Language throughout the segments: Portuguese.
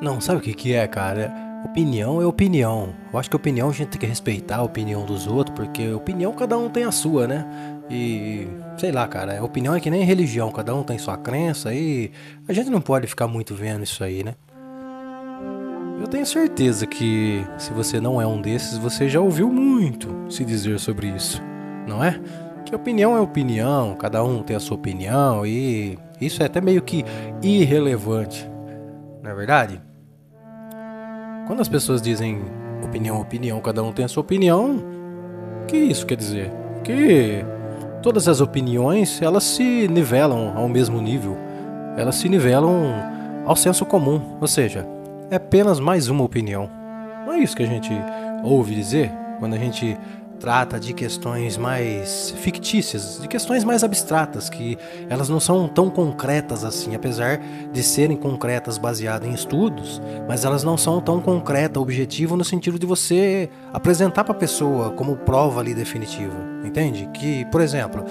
Não, sabe o que, que é, cara? Opinião é opinião. Eu acho que opinião a gente tem que respeitar a opinião dos outros, porque opinião cada um tem a sua, né? E sei lá, cara, opinião é que nem religião, cada um tem sua crença e a gente não pode ficar muito vendo isso aí, né? Eu tenho certeza que se você não é um desses, você já ouviu muito se dizer sobre isso, não é? Que opinião é opinião, cada um tem a sua opinião e isso é até meio que irrelevante, não é verdade? Quando as pessoas dizem opinião, opinião, cada um tem a sua opinião, o que isso quer dizer? Que todas as opiniões elas se nivelam ao mesmo nível, elas se nivelam ao senso comum, ou seja, é apenas mais uma opinião. Não é isso que a gente ouve dizer quando a gente trata de questões mais fictícias, de questões mais abstratas, que elas não são tão concretas assim, apesar de serem concretas baseadas em estudos, mas elas não são tão concreta, objetivo no sentido de você apresentar para a pessoa como prova ali definitiva, entende? Que, por exemplo,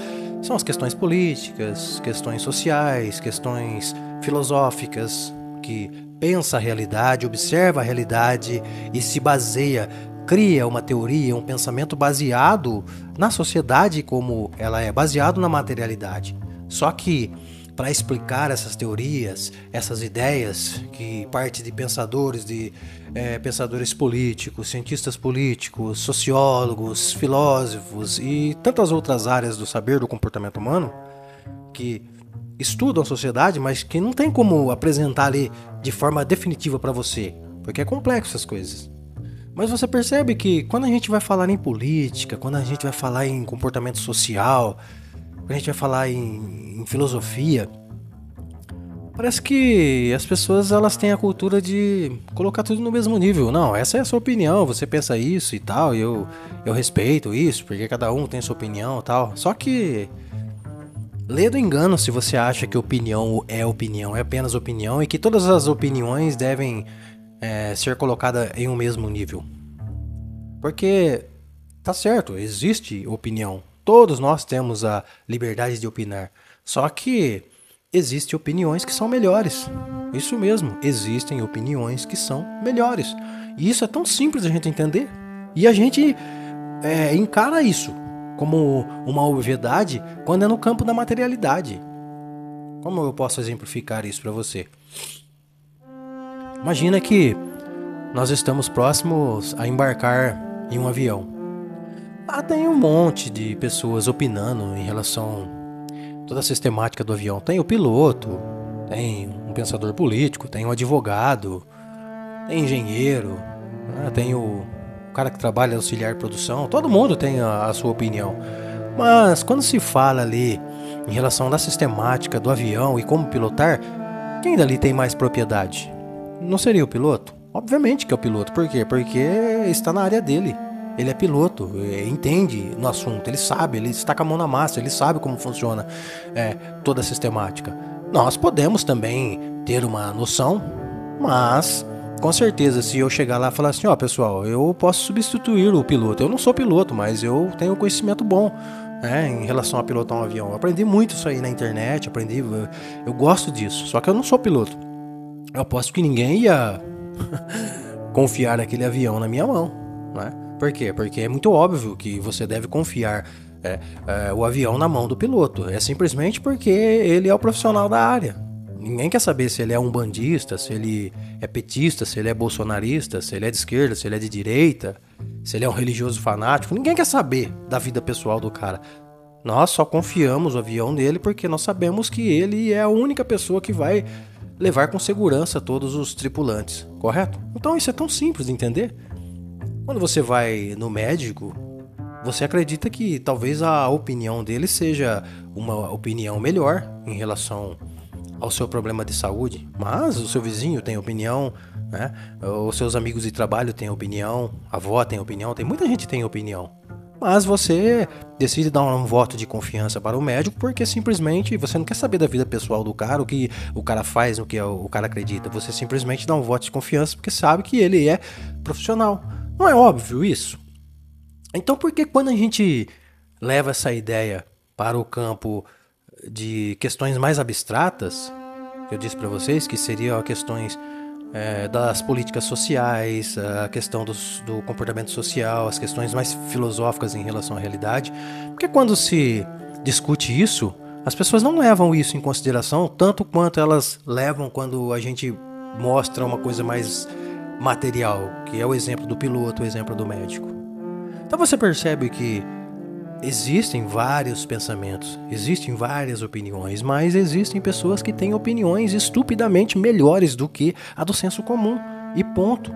são as questões políticas, questões sociais, questões filosóficas, que pensa a realidade, observa a realidade e se baseia cria uma teoria, um pensamento baseado na sociedade como ela é, baseado na materialidade. Só que para explicar essas teorias, essas ideias que parte de pensadores, de é, pensadores políticos, cientistas políticos, sociólogos, filósofos e tantas outras áreas do saber do comportamento humano que estudam a sociedade, mas que não tem como apresentar ali de forma definitiva para você, porque é complexo essas coisas. Mas você percebe que quando a gente vai falar em política, quando a gente vai falar em comportamento social, quando a gente vai falar em, em filosofia, parece que as pessoas elas têm a cultura de colocar tudo no mesmo nível. Não, essa é a sua opinião, você pensa isso e tal, e eu, eu respeito isso, porque cada um tem sua opinião e tal. Só que Lê do engano se você acha que opinião é opinião, é apenas opinião e que todas as opiniões devem é, ser colocada em um mesmo nível. Porque tá certo, existe opinião. Todos nós temos a liberdade de opinar. Só que existem opiniões que são melhores. Isso mesmo, existem opiniões que são melhores. E isso é tão simples a gente entender. E a gente é, encara isso como uma obviedade quando é no campo da materialidade. Como eu posso exemplificar isso para você? Imagina que nós estamos próximos a embarcar em um avião. Lá tem um monte de pessoas opinando em relação a toda a sistemática do avião. Tem o piloto, tem um pensador político, tem um advogado, tem engenheiro, né? tem o cara que trabalha auxiliar produção. Todo mundo tem a, a sua opinião. Mas quando se fala ali em relação à sistemática do avião e como pilotar, quem dali tem mais propriedade? não seria o piloto? Obviamente que é o piloto. Por quê? Porque está na área dele. Ele é piloto, é, entende no assunto, ele sabe, ele está com a mão na massa, ele sabe como funciona é, toda a sistemática. Nós podemos também ter uma noção, mas com certeza, se eu chegar lá e falar assim, ó, pessoal, eu posso substituir o piloto. Eu não sou piloto, mas eu tenho conhecimento bom. né, em relação a pilotar um avião. Eu aprendi muito isso aí na internet, aprendi, eu gosto disso. Só que eu não sou piloto. Eu aposto que ninguém ia confiar naquele avião na minha mão, né? Por quê? Porque é muito óbvio que você deve confiar é, é, o avião na mão do piloto. É simplesmente porque ele é o profissional da área. Ninguém quer saber se ele é um bandista, se ele é petista, se ele é bolsonarista, se ele é de esquerda, se ele é de direita, se ele é um religioso fanático. Ninguém quer saber da vida pessoal do cara. Nós só confiamos o avião nele porque nós sabemos que ele é a única pessoa que vai levar com segurança todos os tripulantes, correto? Então isso é tão simples de entender. Quando você vai no médico, você acredita que talvez a opinião dele seja uma opinião melhor em relação ao seu problema de saúde, mas o seu vizinho tem opinião, né? Os seus amigos de trabalho têm opinião, a avó tem opinião, tem muita gente que tem opinião. Mas você decide dar um voto de confiança para o médico porque simplesmente você não quer saber da vida pessoal do cara, o que o cara faz, o que o cara acredita. Você simplesmente dá um voto de confiança porque sabe que ele é profissional. Não é óbvio isso? Então por que quando a gente leva essa ideia para o campo de questões mais abstratas, eu disse para vocês que seriam questões é, das políticas sociais, a questão dos, do comportamento social, as questões mais filosóficas em relação à realidade. Porque quando se discute isso, as pessoas não levam isso em consideração tanto quanto elas levam quando a gente mostra uma coisa mais material, que é o exemplo do piloto, o exemplo do médico. Então você percebe que existem vários pensamentos, existem várias opiniões, mas existem pessoas que têm opiniões estupidamente melhores do que a do senso comum. E ponto.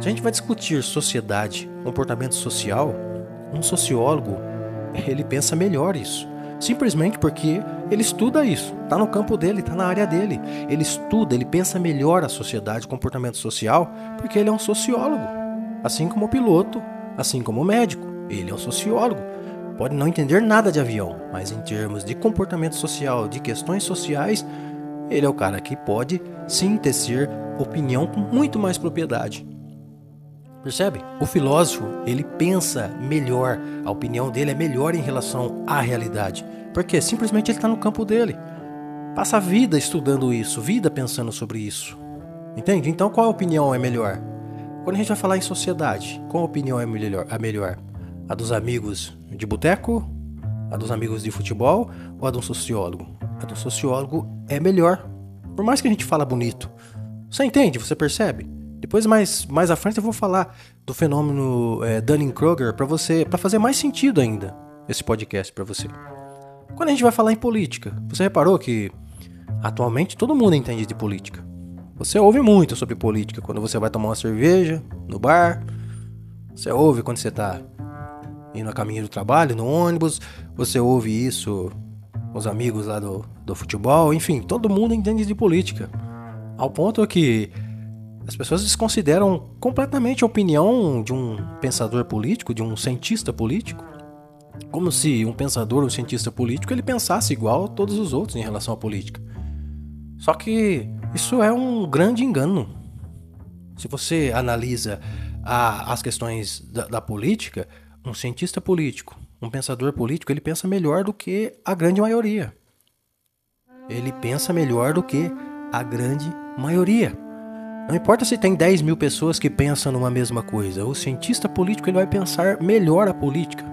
Se a gente vai discutir sociedade, comportamento social, um sociólogo, ele pensa melhor isso. Simplesmente porque ele estuda isso, está no campo dele, está na área dele. Ele estuda, ele pensa melhor a sociedade, comportamento social, porque ele é um sociólogo. Assim como o piloto, assim como o médico, ele é um sociólogo. Pode não entender nada de avião, mas em termos de comportamento social, de questões sociais, ele é o cara que pode sim tecer opinião com muito mais propriedade. Percebe? O filósofo, ele pensa melhor, a opinião dele é melhor em relação à realidade, porque simplesmente ele está no campo dele. Passa a vida estudando isso, vida pensando sobre isso. Entende? Então qual a opinião é melhor? Quando a gente vai falar em sociedade, qual opinião é melhor? A melhor? A dos amigos de boteco? A dos amigos de futebol? Ou a de um sociólogo? A do sociólogo é melhor. Por mais que a gente fala bonito. Você entende? Você percebe? Depois mais, mais à frente eu vou falar do fenômeno é, Dunning-Kruger para você, para fazer mais sentido ainda esse podcast para você. Quando a gente vai falar em política, você reparou que atualmente todo mundo entende de política. Você ouve muito sobre política quando você vai tomar uma cerveja no bar. Você ouve quando você está indo a caminho do trabalho, no ônibus. Você ouve isso os amigos lá do, do futebol. Enfim, todo mundo entende de política. Ao ponto que as pessoas desconsideram completamente a opinião de um pensador político, de um cientista político, como se um pensador ou um cientista político ele pensasse igual a todos os outros em relação à política. Só que isso é um grande engano. Se você analisa a, as questões da, da política, um cientista político, um pensador político, ele pensa melhor do que a grande maioria. Ele pensa melhor do que a grande maioria. Não importa se tem 10 mil pessoas que pensam numa mesma coisa, o cientista político ele vai pensar melhor a política.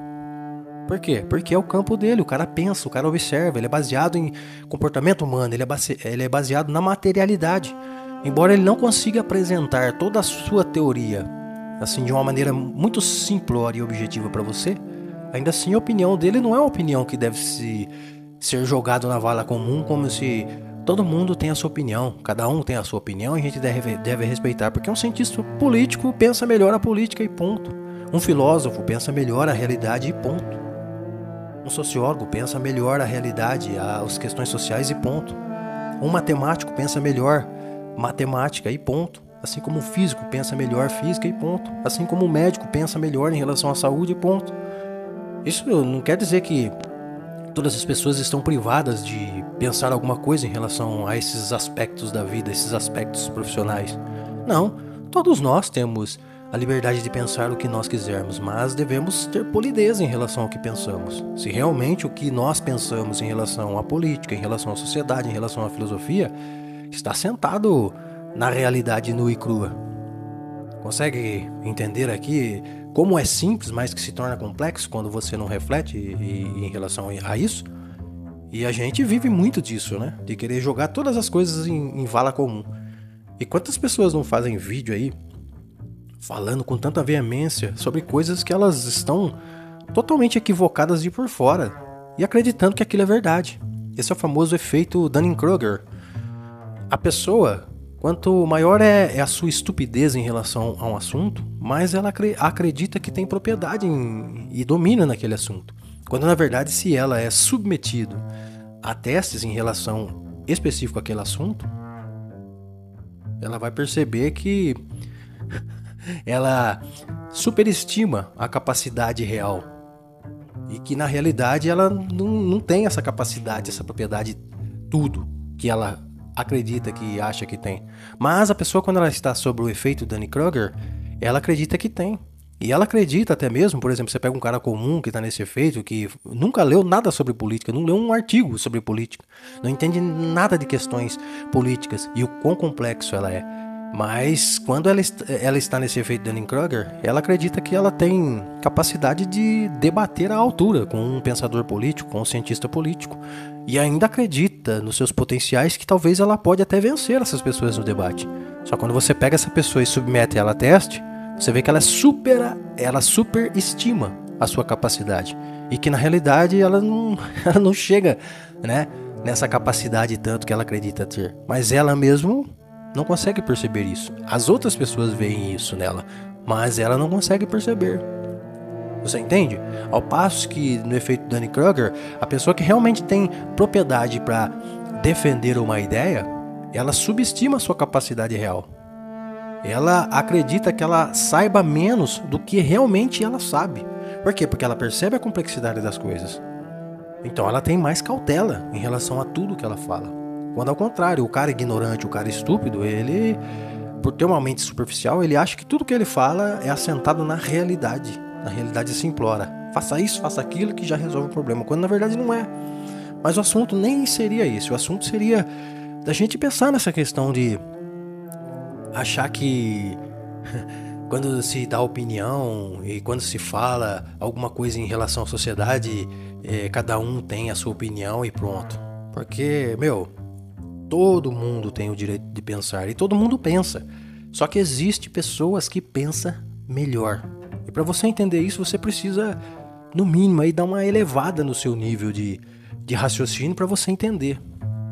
Por quê? Porque é o campo dele, o cara pensa, o cara observa, ele é baseado em comportamento humano, ele é, base, ele é baseado na materialidade. Embora ele não consiga apresentar toda a sua teoria assim de uma maneira muito simplória e objetiva para você, ainda assim a opinião dele não é uma opinião que deve se, ser jogado na vala comum como se Todo mundo tem a sua opinião, cada um tem a sua opinião e a gente deve, deve respeitar, porque um cientista político pensa melhor a política e ponto. Um filósofo pensa melhor a realidade e ponto. Um sociólogo pensa melhor a realidade, as questões sociais e ponto. Um matemático pensa melhor matemática e ponto. Assim como o físico pensa melhor física e ponto. Assim como o médico pensa melhor em relação à saúde e ponto. Isso não quer dizer que todas as pessoas estão privadas de pensar alguma coisa em relação a esses aspectos da vida, esses aspectos profissionais. Não, todos nós temos a liberdade de pensar o que nós quisermos, mas devemos ter polidez em relação ao que pensamos. Se realmente o que nós pensamos em relação à política, em relação à sociedade, em relação à filosofia, está sentado na realidade nua e crua. Consegue entender aqui como é simples, mas que se torna complexo quando você não reflete em relação a isso. E a gente vive muito disso, né? De querer jogar todas as coisas em, em vala comum. E quantas pessoas não fazem vídeo aí falando com tanta veemência sobre coisas que elas estão totalmente equivocadas de por fora e acreditando que aquilo é verdade. Esse é o famoso efeito Dunning-Kruger. A pessoa Quanto maior é, é, a sua estupidez em relação a um assunto, mais ela acredita que tem propriedade em, e domina naquele assunto. Quando na verdade, se ela é submetido a testes em relação específico àquele assunto, ela vai perceber que ela superestima a capacidade real e que na realidade ela não, não tem essa capacidade, essa propriedade, tudo que ela acredita que acha que tem. Mas a pessoa, quando ela está sob o efeito Danny Kruger, ela acredita que tem. E ela acredita até mesmo, por exemplo, você pega um cara comum que está nesse efeito, que nunca leu nada sobre política, não leu um artigo sobre política, não entende nada de questões políticas e o quão complexo ela é. Mas quando ela, ela está nesse efeito Dunning-Kruger, ela acredita que ela tem capacidade de debater à altura com um pensador político, com um cientista político, e ainda acredita nos seus potenciais que talvez ela pode até vencer essas pessoas no debate. Só quando você pega essa pessoa e submete ela a teste, você vê que ela supera, ela superestima a sua capacidade e que na realidade ela não, ela não chega, né, nessa capacidade tanto que ela acredita ter. Mas ela mesmo não consegue perceber isso. As outras pessoas veem isso nela, mas ela não consegue perceber. Você entende? Ao passo que no efeito Dunning-Kruger, a pessoa que realmente tem propriedade para defender uma ideia, ela subestima a sua capacidade real. Ela acredita que ela saiba menos do que realmente ela sabe. Por quê? Porque ela percebe a complexidade das coisas. Então ela tem mais cautela em relação a tudo que ela fala. Quando ao contrário, o cara ignorante, o cara estúpido, ele, por ter uma mente superficial, ele acha que tudo que ele fala é assentado na realidade. Na realidade se implora. Faça isso, faça aquilo que já resolve o problema. Quando na verdade não é. Mas o assunto nem seria esse. O assunto seria da gente pensar nessa questão de achar que quando se dá opinião e quando se fala alguma coisa em relação à sociedade, é, cada um tem a sua opinião e pronto. Porque, meu, Todo mundo tem o direito de pensar e todo mundo pensa. Só que existe pessoas que pensam melhor. E para você entender isso, você precisa, no mínimo, aí dar uma elevada no seu nível de, de raciocínio para você entender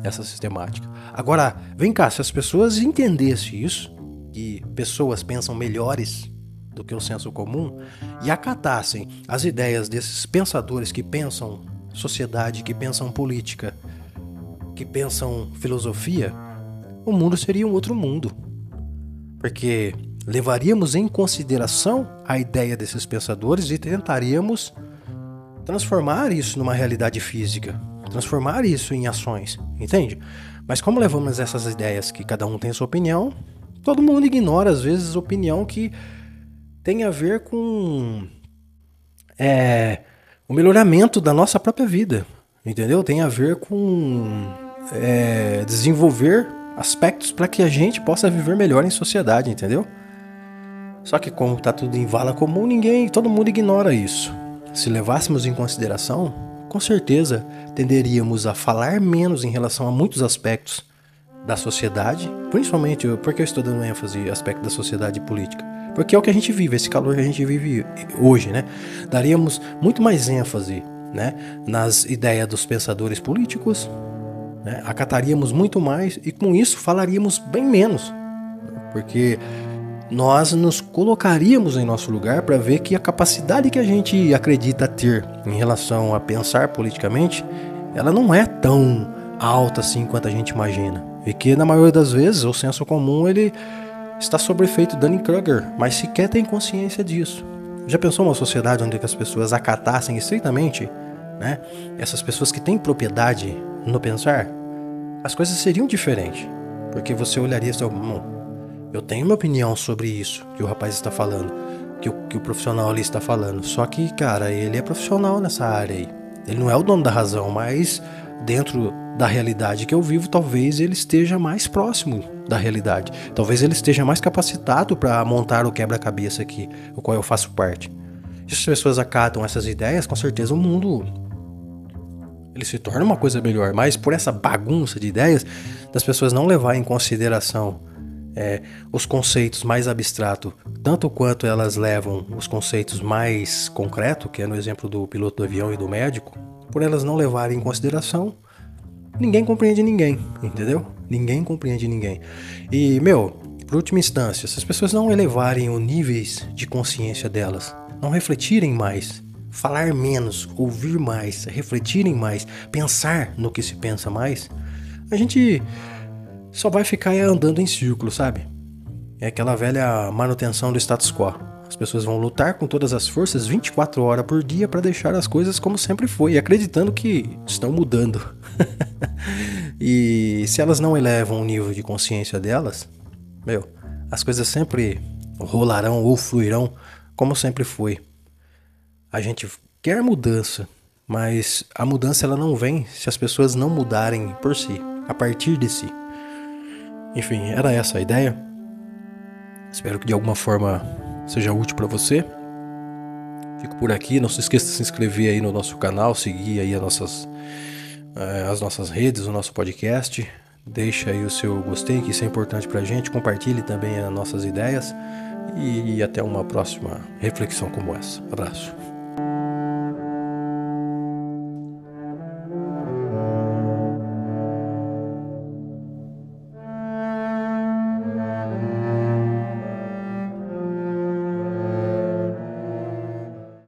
essa sistemática. Agora, vem cá, se as pessoas entendessem isso, que pessoas pensam melhores do que o senso comum, e acatassem as ideias desses pensadores que pensam sociedade, que pensam política, que pensam filosofia, o mundo seria um outro mundo. Porque levaríamos em consideração a ideia desses pensadores e tentaríamos transformar isso numa realidade física, transformar isso em ações, entende? Mas como levamos essas ideias que cada um tem sua opinião, todo mundo ignora às vezes opinião que tem a ver com é, o melhoramento da nossa própria vida, entendeu? Tem a ver com é, desenvolver aspectos para que a gente possa viver melhor em sociedade, entendeu? Só que como está tudo em vala comum, ninguém, todo mundo ignora isso. Se levássemos em consideração, com certeza tenderíamos a falar menos em relação a muitos aspectos da sociedade, principalmente porque eu estou dando ênfase aspecto da sociedade política, porque é o que a gente vive, esse calor que a gente vive hoje, né? Daríamos muito mais ênfase, né, nas ideias dos pensadores políticos, né? Acataríamos muito mais e com isso falaríamos bem menos, porque nós nos colocaríamos em nosso lugar para ver que a capacidade que a gente acredita ter em relação a pensar politicamente, ela não é tão alta assim quanto a gente imagina. E que na maioria das vezes o senso comum ele está sob efeito Dunning-Kruger, mas sequer tem consciência disso. Já pensou uma sociedade onde as pessoas acatassem estritamente, né, essas pessoas que têm propriedade no pensar, as coisas seriam diferentes. Porque você olharia bom, eu tenho uma opinião sobre isso que o rapaz está falando, que o, que o profissional ali está falando. Só que, cara, ele é profissional nessa área aí. Ele não é o dono da razão, mas dentro da realidade que eu vivo, talvez ele esteja mais próximo da realidade. Talvez ele esteja mais capacitado para montar o quebra-cabeça aqui, o qual eu faço parte. Se as pessoas acatam essas ideias, com certeza o mundo ele se torna uma coisa melhor, mas por essa bagunça de ideias das pessoas não levar em consideração é, os conceitos mais abstratos, tanto quanto elas levam os conceitos mais concretos, que é no exemplo do piloto do avião e do médico, por elas não levarem em consideração, ninguém compreende ninguém, entendeu? Ninguém compreende ninguém. E, meu, por última instância, se as pessoas não elevarem os níveis de consciência delas, não refletirem mais falar menos, ouvir mais, refletirem mais, pensar no que se pensa mais, a gente só vai ficar andando em círculo, sabe? É aquela velha manutenção do status quo. As pessoas vão lutar com todas as forças 24 horas por dia para deixar as coisas como sempre foi, acreditando que estão mudando. e se elas não elevam o nível de consciência delas, meu, as coisas sempre rolarão ou fluirão como sempre foi. A gente quer mudança, mas a mudança ela não vem se as pessoas não mudarem por si, a partir de si. Enfim, era essa a ideia. Espero que de alguma forma seja útil para você. Fico por aqui, não se esqueça de se inscrever aí no nosso canal, seguir aí as nossas, eh, as nossas redes, o nosso podcast. Deixa aí o seu gostei, que isso é importante pra gente. Compartilhe também as nossas ideias. E até uma próxima reflexão como essa. Abraço.